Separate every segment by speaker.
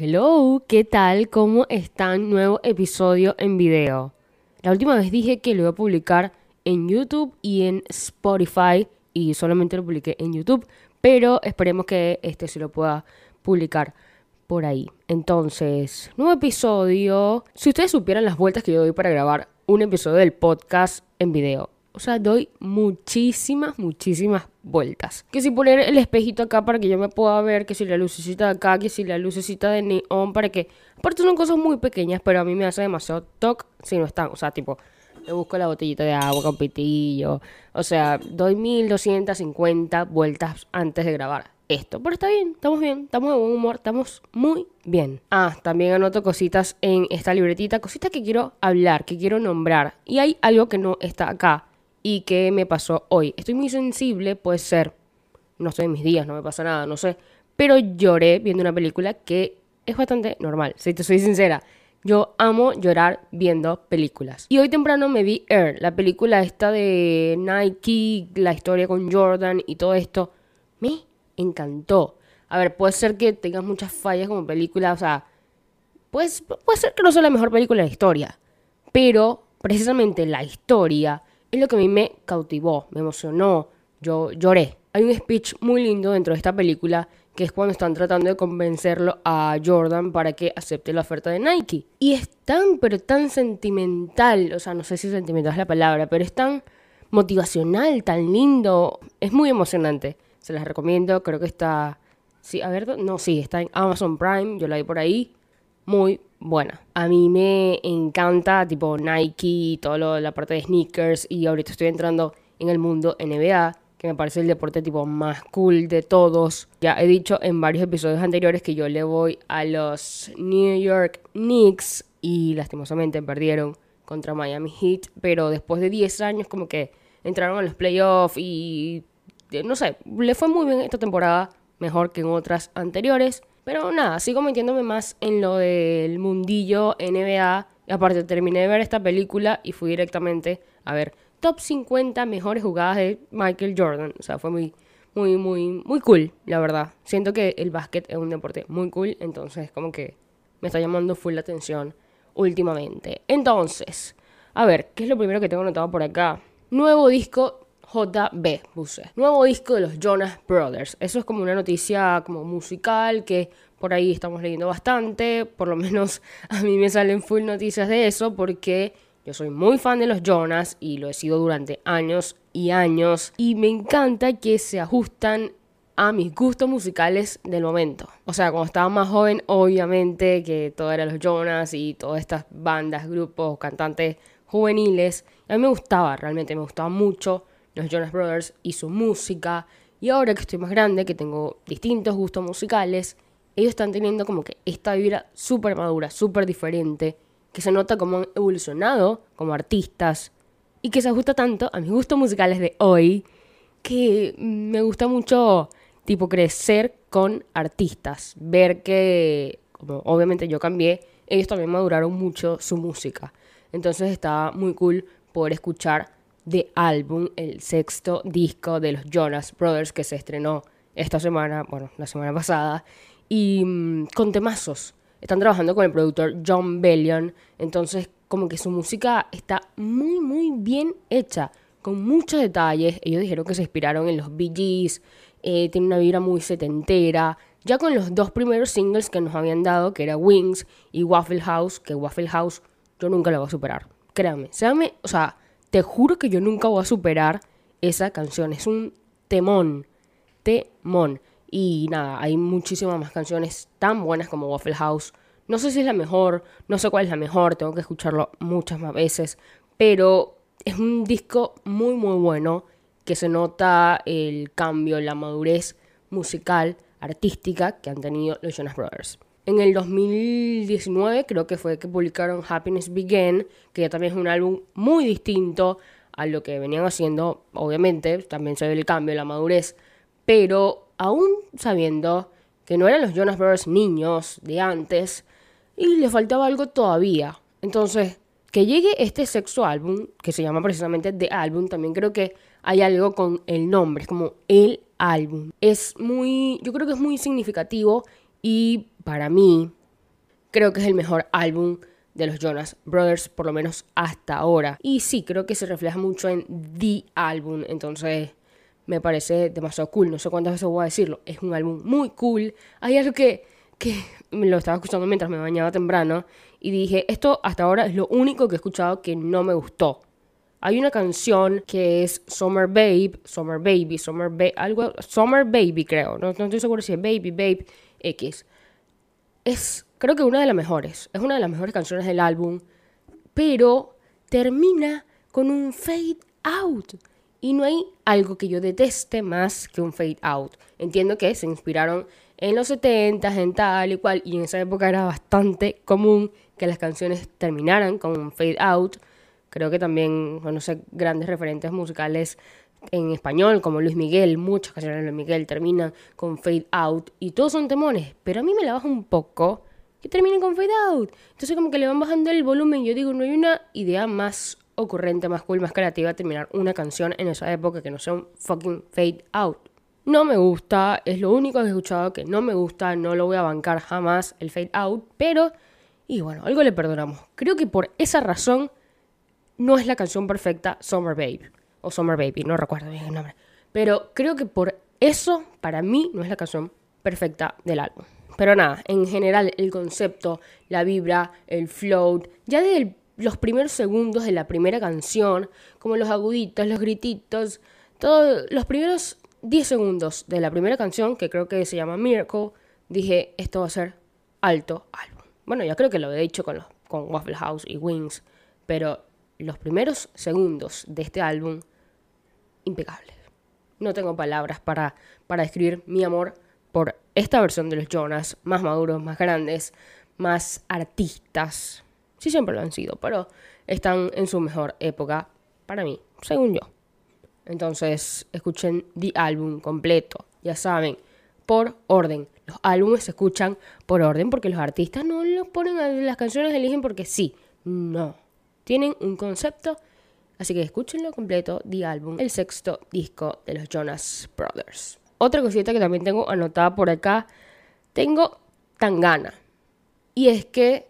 Speaker 1: Hello, ¿qué tal? ¿Cómo están? Nuevo episodio en video. La última vez dije que lo iba a publicar en YouTube y en Spotify y solamente lo publiqué en YouTube, pero esperemos que este se lo pueda publicar por ahí. Entonces, nuevo episodio. Si ustedes supieran las vueltas que yo doy para grabar un episodio del podcast en video, o sea, doy muchísimas, muchísimas vueltas. Que si poner el espejito acá para que yo me pueda ver, que si la lucecita de acá, que si la lucecita de neón, para que... Aparte son cosas muy pequeñas, pero a mí me hace demasiado toque si no están. O sea, tipo, me busco la botellita de agua con pitillo. O sea, doy 1250 vueltas antes de grabar esto. Pero está bien, estamos bien, estamos de buen humor, estamos muy bien. Ah, también anoto cositas en esta libretita, cositas que quiero hablar, que quiero nombrar. Y hay algo que no está acá y qué me pasó hoy. Estoy muy sensible, puede ser. No estoy en mis días, no me pasa nada, no sé. Pero lloré viendo una película que es bastante normal, si te soy sincera. Yo amo llorar viendo películas. Y hoy temprano me vi Air, la película esta de Nike, la historia con Jordan y todo esto. Me encantó. A ver, puede ser que tengas muchas fallas como película, o sea, pues, puede ser que no sea la mejor película de la historia. Pero precisamente la historia es lo que a mí me cautivó, me emocionó, yo lloré. Hay un speech muy lindo dentro de esta película que es cuando están tratando de convencerlo a Jordan para que acepte la oferta de Nike. Y es tan, pero tan sentimental, o sea, no sé si sentimental es la palabra, pero es tan motivacional, tan lindo, es muy emocionante. Se las recomiendo, creo que está... Sí, a ver, no, sí, está en Amazon Prime, yo la vi por ahí. Muy buena. A mí me encanta tipo Nike y toda la parte de sneakers y ahorita estoy entrando en el mundo NBA, que me parece el deporte tipo más cool de todos. Ya he dicho en varios episodios anteriores que yo le voy a los New York Knicks y lastimosamente perdieron contra Miami Heat, pero después de 10 años como que entraron a los playoffs y no sé, le fue muy bien esta temporada, mejor que en otras anteriores. Pero nada, sigo metiéndome más en lo del mundillo NBA. Aparte terminé de ver esta película y fui directamente a ver top 50 mejores jugadas de Michael Jordan. O sea, fue muy, muy, muy, muy cool, la verdad. Siento que el básquet es un deporte muy cool, entonces como que me está llamando full la atención últimamente. Entonces, a ver, ¿qué es lo primero que tengo anotado por acá? Nuevo disco JB, puse. Nuevo disco de los Jonas Brothers. Eso es como una noticia como musical que por ahí estamos leyendo bastante. Por lo menos a mí me salen full noticias de eso porque yo soy muy fan de los Jonas y lo he sido durante años y años. Y me encanta que se ajustan a mis gustos musicales del momento. O sea, cuando estaba más joven, obviamente que todo era los Jonas y todas estas bandas, grupos, cantantes juveniles. A mí me gustaba, realmente me gustaba mucho los Jonas Brothers y su música. Y ahora que estoy más grande, que tengo distintos gustos musicales, ellos están teniendo como que esta vibra súper madura, súper diferente, que se nota como han evolucionado como artistas y que se ajusta tanto a mis gustos musicales de hoy, que me gusta mucho tipo crecer con artistas, ver que, como obviamente yo cambié, ellos también maduraron mucho su música. Entonces está muy cool poder escuchar de álbum, el sexto disco de los Jonas Brothers que se estrenó esta semana, bueno, la semana pasada, y mm, con temazos. Están trabajando con el productor John Bellion, entonces como que su música está muy, muy bien hecha, con muchos detalles. Ellos dijeron que se inspiraron en los Bee Gees, eh, tiene una vibra muy setentera. Ya con los dos primeros singles que nos habían dado, que era Wings y Waffle House, que Waffle House yo nunca lo voy a superar. Créanme, séame, o sea, te juro que yo nunca voy a superar esa canción. Es un temón. Temón. Y nada, hay muchísimas más canciones tan buenas como Waffle House. No sé si es la mejor, no sé cuál es la mejor, tengo que escucharlo muchas más veces. Pero es un disco muy, muy bueno que se nota el cambio, la madurez musical, artística que han tenido los Jonas Brothers. En el 2019 creo que fue que publicaron Happiness Began, que ya también es un álbum muy distinto a lo que venían haciendo, obviamente, también se ve el cambio, la madurez, pero aún sabiendo que no eran los Jonas Brothers niños de antes y le faltaba algo todavía. Entonces, que llegue este sexto álbum, que se llama precisamente The Album, también creo que hay algo con el nombre, es como el álbum. Es muy, yo creo que es muy significativo y para mí, creo que es el mejor álbum de los Jonas Brothers, por lo menos hasta ahora. Y sí, creo que se refleja mucho en The Album, entonces me parece demasiado cool. No sé cuántas veces voy a decirlo. Es un álbum muy cool. Hay algo que, que lo estaba escuchando mientras me bañaba temprano y dije, esto hasta ahora es lo único que he escuchado que no me gustó. Hay una canción que es Summer Babe, Summer Baby, Summer Baby, algo, Summer Baby creo, no, no estoy seguro si es Baby, Babe, X. Es, creo que una de las mejores, es una de las mejores canciones del álbum, pero termina con un fade out. Y no hay algo que yo deteste más que un fade out. Entiendo que se inspiraron en los 70, en tal y cual, y en esa época era bastante común que las canciones terminaran con un fade out. Creo que también, no sé, grandes referentes musicales en español, como Luis Miguel, muchas canciones de Luis Miguel terminan con fade out y todos son temones, pero a mí me la baja un poco que terminen con fade out. Entonces como que le van bajando el volumen, yo digo, no hay una idea más ocurrente, más cool, más creativa terminar una canción en esa época que no sea un fucking fade out. No me gusta, es lo único que he escuchado que no me gusta, no lo voy a bancar jamás el fade out, pero y bueno, algo le perdonamos. Creo que por esa razón no es la canción perfecta Summer Babe. O Summer Baby, no recuerdo bien el nombre. Pero creo que por eso, para mí, no es la canción perfecta del álbum. Pero nada, en general, el concepto, la vibra, el float, ya desde los primeros segundos de la primera canción, como los aguditos, los grititos, todos los primeros 10 segundos de la primera canción, que creo que se llama Miracle, dije, esto va a ser alto álbum. Bueno, ya creo que lo he dicho con, los, con Waffle House y Wings, pero los primeros segundos de este álbum, impecables. No tengo palabras para, para describir mi amor por esta versión de los Jonas, más maduros, más grandes, más artistas. Sí, siempre lo han sido, pero están en su mejor época, para mí, según yo. Entonces, escuchen The álbum completo, ya saben, por orden. Los álbumes se escuchan por orden porque los artistas no los ponen a las canciones eligen porque sí. No. Tienen un concepto. Así que escúchenlo completo, The Album, el sexto disco de los Jonas Brothers. Otra cosita que también tengo anotada por acá. Tengo Tangana. Y es que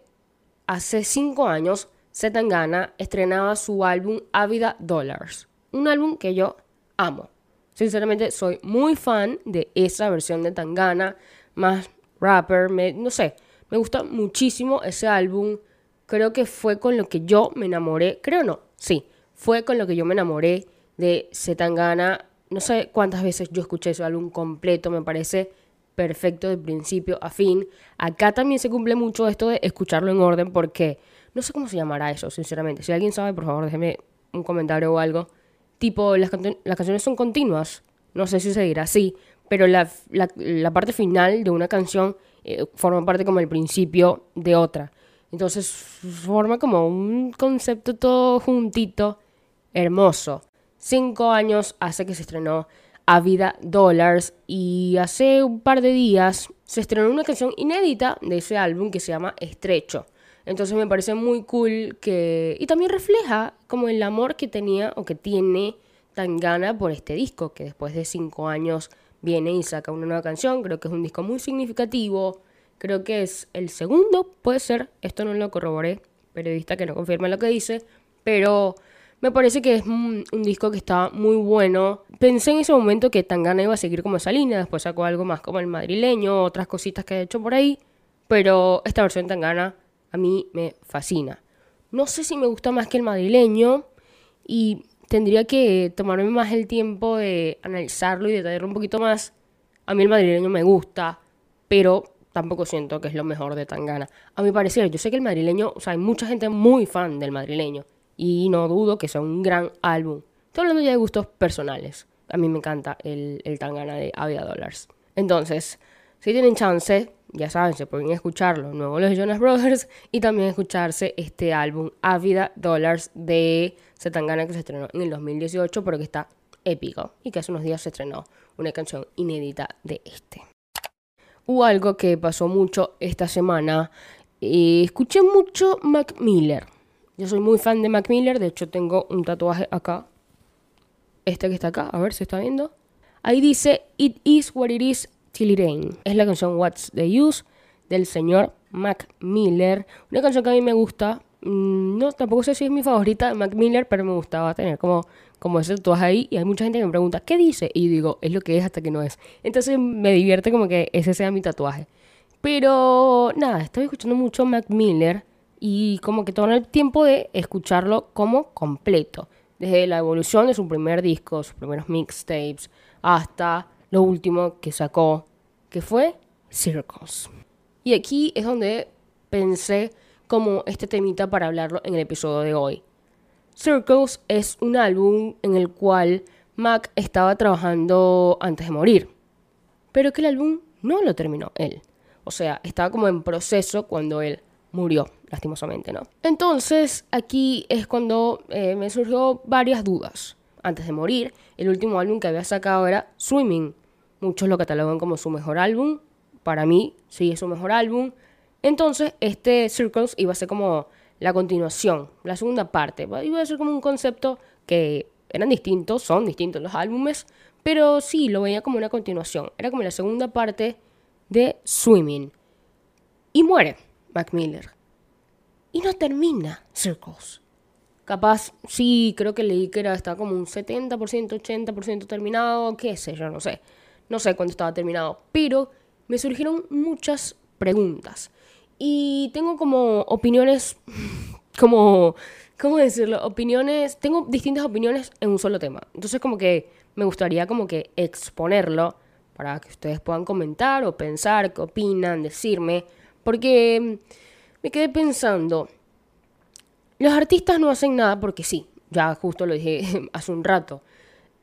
Speaker 1: hace cinco años Tangana estrenaba su álbum Ávida Dollars. Un álbum que yo amo. Sinceramente, soy muy fan de esa versión de Tangana, más rapper, no sé, me gusta muchísimo ese álbum. Creo que fue con lo que yo me enamoré, creo no, sí, fue con lo que yo me enamoré de Zetangana. No sé cuántas veces yo escuché ese álbum completo, me parece perfecto de principio a fin. Acá también se cumple mucho esto de escucharlo en orden porque no sé cómo se llamará eso, sinceramente. Si alguien sabe, por favor, déjeme un comentario o algo tipo, las, las canciones son continuas, no sé si se dirá así, pero la, la, parte final de una canción eh, forma parte como el principio de otra. Entonces forma como un concepto todo juntito, hermoso. Cinco años hace que se estrenó A Vida Dollars y hace un par de días se estrenó una canción inédita de ese álbum que se llama Estrecho. Entonces me parece muy cool que... Y también refleja como el amor que tenía o que tiene Tangana por este disco, que después de cinco años viene y saca una nueva canción. Creo que es un disco muy significativo. Creo que es el segundo, puede ser. Esto no lo corroboré. Periodista que no confirma lo que dice. Pero me parece que es un, disco que está muy bueno. Pensé en ese momento que Tangana iba a seguir como esa línea. Después sacó algo más como el madrileño, otras cositas que ha hecho por ahí. Pero esta versión de Tangana a mí me fascina. No sé si me gusta más que el madrileño y tendría que tomarme más el tiempo de analizarlo y detallarlo un poquito más. A mí el madrileño me gusta, pero tampoco siento que es lo mejor de Tangana. A mi parecer, yo sé que el madrileño, o sea, hay mucha gente muy fan del madrileño y no dudo que sea un gran álbum. Estoy hablando ya de gustos personales. A mí me encanta el, el Tangana de Avia Dollars. Entonces, si tienen chance, ya saben, se pueden escucharlo, nuevo los Jonas Brothers, y también escucharse este álbum Ávida Dollars de Zetangana que se estrenó en el 2018, pero que está épico y que hace unos días se estrenó una canción inédita de este. Hubo algo que pasó mucho esta semana. Eh, escuché mucho Mac Miller. Yo soy muy fan de Mac Miller, de hecho tengo un tatuaje acá. Este que está acá, a ver si está viendo. Ahí dice It is what it is Tilly Rain. Es la canción What's the Use del señor Mac Miller. Una canción que a mí me gusta. Mm, no, tampoco sé si es mi favorita Mac Miller, pero me gustaba tener como, como ese tatuaje ahí. Y hay mucha gente que me pregunta, ¿qué dice? Y digo, es lo que es hasta que no es. Entonces me divierte como que ese sea mi tatuaje. Pero nada, estoy escuchando mucho Mac Miller y como que todo el tiempo de escucharlo como completo. Desde la evolución de su primer disco, sus primeros mixtapes, hasta lo último que sacó, que fue Circles. Y aquí es donde pensé como este temita para hablarlo en el episodio de hoy. Circles es un álbum en el cual Mac estaba trabajando antes de morir, pero que el álbum no lo terminó él. O sea, estaba como en proceso cuando él murió, lastimosamente, ¿no? Entonces, aquí es cuando eh, me surgió varias dudas. Antes de morir, el último álbum que había sacado era Swimming. Muchos lo catalogan como su mejor álbum. Para mí, sí es su mejor álbum. Entonces, este Circles iba a ser como la continuación, la segunda parte. Iba a ser como un concepto que eran distintos, son distintos los álbumes, pero sí, lo veía como una continuación. Era como la segunda parte de Swimming. Y muere Mac Miller. Y no termina Circles. Capaz, sí, creo que leí que era, estaba como un 70%, 80% terminado, qué sé yo, no sé. No sé cuándo estaba terminado. Pero me surgieron muchas preguntas. Y tengo como opiniones, como, ¿cómo decirlo? Opiniones, tengo distintas opiniones en un solo tema. Entonces como que me gustaría como que exponerlo para que ustedes puedan comentar o pensar qué opinan, decirme. Porque me quedé pensando, los artistas no hacen nada porque sí, ya justo lo dije hace un rato.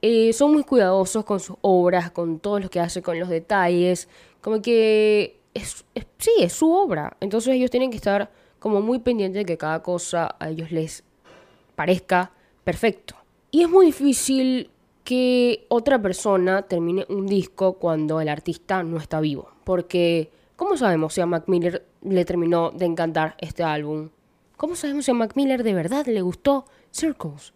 Speaker 1: Eh, son muy cuidadosos con sus obras, con todo lo que hace, con los detalles. Como que es, sí, es su obra. Entonces ellos tienen que estar como muy pendientes de que cada cosa a ellos les parezca perfecto. Y es muy difícil que otra persona termine un disco cuando el artista no está vivo. Porque, ¿cómo sabemos si a Mac le terminó de encantar este álbum? ¿Cómo sabemos si a Mac de verdad le gustó Circles?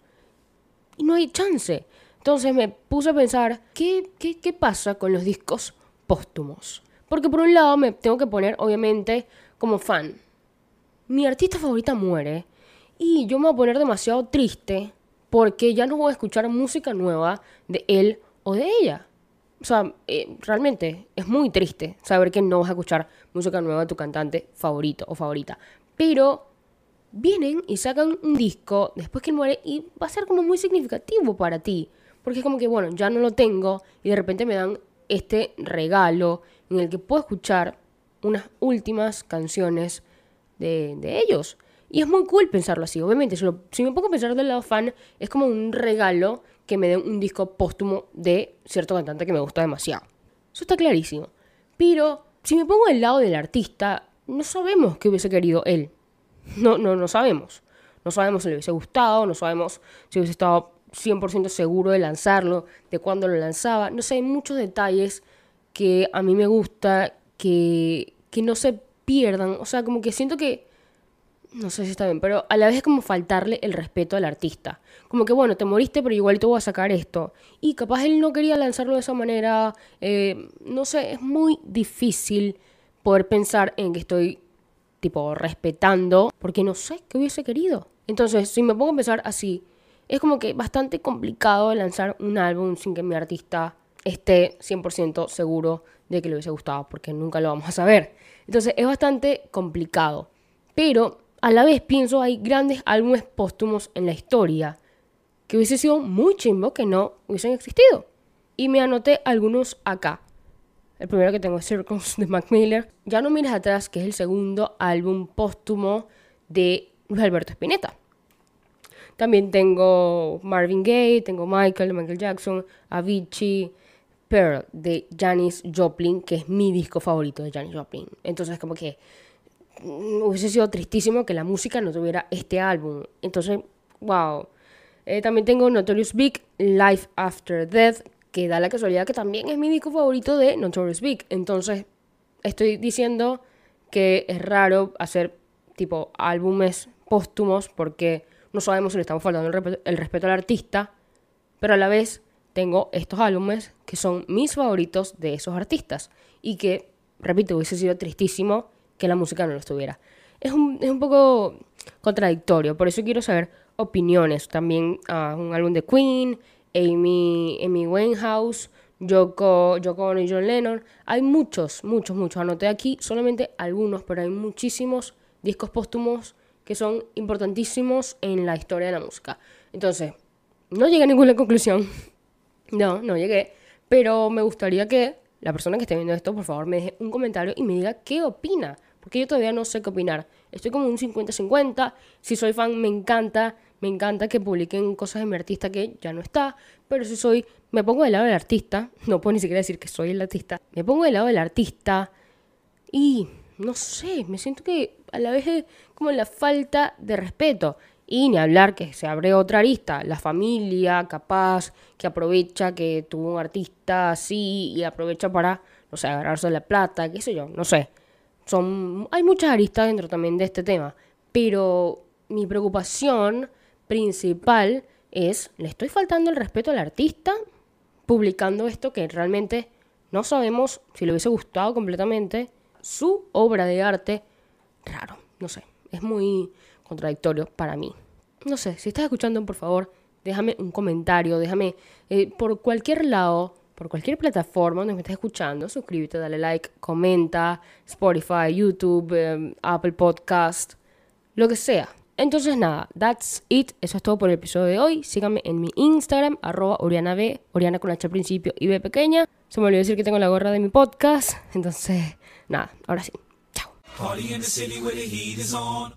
Speaker 1: Y no hay chance. Entonces me puse a pensar, ¿qué, qué, qué pasa con los discos póstumos? Porque por un lado me tengo que poner, obviamente, como fan. Mi artista favorita muere y yo me voy a poner demasiado triste porque ya no voy a escuchar música nueva de él o de ella. O sea, eh, realmente es muy triste saber que no vas a escuchar música nueva de tu cantante favorito o favorita. Pero vienen y sacan un disco después que muere y va a ser como muy significativo para ti. Porque es como que, bueno, ya no lo tengo y de repente me dan este regalo en el que puedo escuchar unas últimas canciones de, de ellos. Y es muy cool pensarlo así, obviamente. Si, me pongo a pensar del lado fan, es como un regalo que me den un disco póstumo de cierto cantante que me gusta demasiado. Eso está clarísimo. Pero si me pongo del lado del artista, no sabemos qué hubiese querido él. No, no, no sabemos. No sabemos si le hubiese gustado, no sabemos si hubiese estado 100% seguro de lanzarlo, de cuándo lo lanzaba. No sé, hay muchos detalles que a mí me gusta que, que no se pierdan. O sea, como que siento que, no sé si está bien, pero a la vez es como faltarle el respeto al artista. Como que, bueno, te moriste, pero igual te voy a sacar esto. Y capaz él no quería lanzarlo de esa manera. Eh, no sé, es muy difícil poder pensar en que estoy tipo respetando, porque no sé qué hubiese querido. Entonces, si me pongo a pensar así, es como que bastante complicado lanzar un álbum sin que mi artista esté 100% seguro de que le hubiese gustado, porque nunca lo vamos a saber. Entonces, es bastante complicado. Pero a la vez pienso hay grandes álbumes póstumos en la historia que hubiese sido muy chimbo que no hubiesen existido. Y me anoté algunos acá. El primero que tengo es Circles de Mac Miller. Ya no miras atrás, que es el segundo álbum póstumo de Luis Alberto Spinetta. También tengo Marvin Gaye, tengo Michael Michael Jackson, Avicii, Pearl de Janis Joplin, que es mi disco favorito de Janis Joplin. Entonces, como que mm, hubiese sido tristísimo que la música no tuviera este álbum. Entonces, wow. Eh, también tengo Notorious Big, Life After Death, que da la casualidad que también es mi disco favorito de Notorious Big. Entonces, estoy diciendo que es raro hacer tipo álbumes póstumos porque no sabemos si le estamos faltando el, respeto al artista, pero a la vez tengo estos álbumes que son mis favoritos de esos artistas y que, repito, hubiese sido tristísimo que la música no lo estuviera. Es un, es un poco contradictorio, por eso quiero saber opiniones. También uh, un álbum de Queen, Amy, Amy Winehouse, Yoko, Yoko y John Lennon. Hay muchos, muchos, muchos. Anoté aquí solamente algunos, pero hay muchísimos discos póstumos que son importantísimos en la historia de la música. Entonces, no llegué a ninguna conclusión. No, no llegué. Pero me gustaría que la persona que esté viendo esto, por favor, me deje un comentario y me diga qué opina. Porque yo todavía no sé qué opinar. Estoy como un 50-50. Si soy fan, me encanta. Me encanta que publiquen cosas de mi artista que ya no está. Pero si soy. Me pongo del lado del artista. No puedo ni siquiera decir que soy el artista. Me pongo del lado del artista. Y. No sé. Me siento que a la vez es como la falta de respeto. Y ni hablar que se abre otra arista, la familia capaz que aprovecha que tuvo un artista así y aprovecha para, no sé, agarrarse la plata, qué sé yo, no sé. Son, hay muchas aristas dentro también de este tema, pero mi preocupación principal es, ¿le estoy faltando el respeto al artista publicando esto que realmente no sabemos si le hubiese gustado completamente su obra de arte? Raro, no sé, es muy contradictorio para mí. No sé, si estás escuchando, por favor, déjame un comentario, déjame eh, por cualquier lado, por cualquier plataforma donde me estés escuchando, suscríbete, dale like, comenta, Spotify, YouTube, em, Apple Podcast, lo que sea. Entonces nada, that's it. Eso es todo por el episodio de hoy. Síganme en mi Instagram, arroba Oriana B, Oriana con H al principio y B pequeña. Se me olvidó decir que tengo la gorra de mi podcast. Entonces, nada, ahora sí. Party in the city where the heat is on.